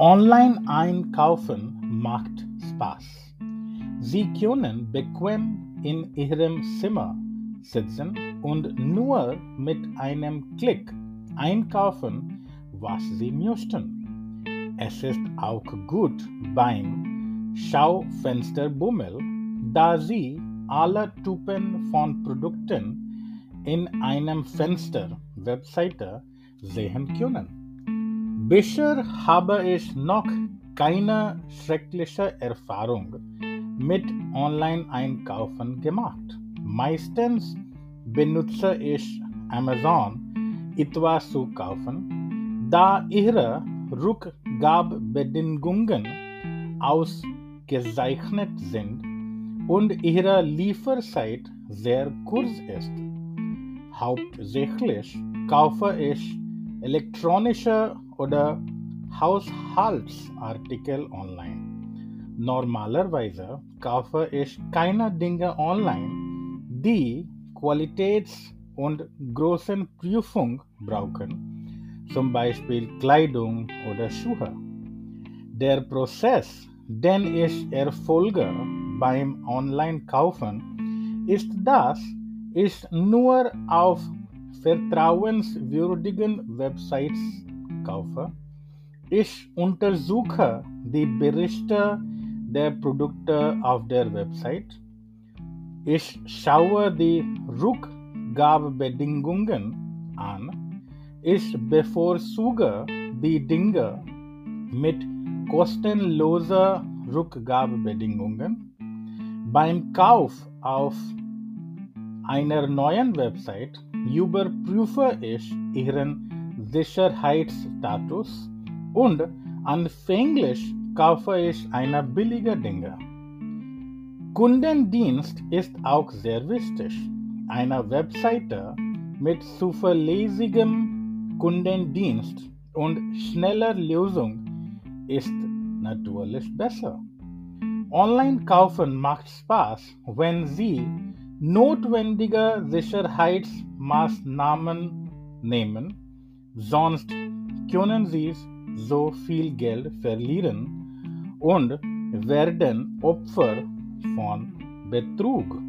Online einkaufen macht Spaß. Sie können bequem in Ihrem Zimmer sitzen und nur mit einem Klick einkaufen, was Sie möchten. Es ist auch gut beim Schaufensterbummel, da Sie alle Typen von Produkten in einem Fenster Webseite sehen können. Bisher habe ich noch keine schreckliche Erfahrung mit Online-Einkaufen gemacht. Meistens benutze ich Amazon etwas zu kaufen, da ihre Rückgabebedingungen ausgezeichnet sind und ihre Lieferzeit sehr kurz ist. Hauptsächlich kaufe ich elektronische oder Haushaltsartikel online. Normalerweise kaufe ich keine Dinge online, die Qualitäts- und Größenprüfung brauchen, zum Beispiel Kleidung oder Schuhe. Der Prozess, den ich erfolge beim Online-Kaufen, ist, dass ich nur auf vertrauenswürdigen Websites kaufe. Ich untersuche die Berichte der Produkte auf der Website. Ich schaue die Rückgabebedingungen an. Ich bevorzuge die Dinge mit kostenloser Rückgabebedingungen. Beim Kauf auf einer neuen Website überprüfe ich ihren Sicherheitsstatus und anfänglich kaufe ich eine billige Dinge. Kundendienst ist auch sehr wichtig. Eine Webseite mit zuverlässigem Kundendienst und schneller Lösung ist natürlich besser. Online-Kaufen macht Spaß, wenn Sie notwendige Sicherheitsmaßnahmen nehmen Sonst können sie so viel Geld verlieren und werden Opfer von Betrug.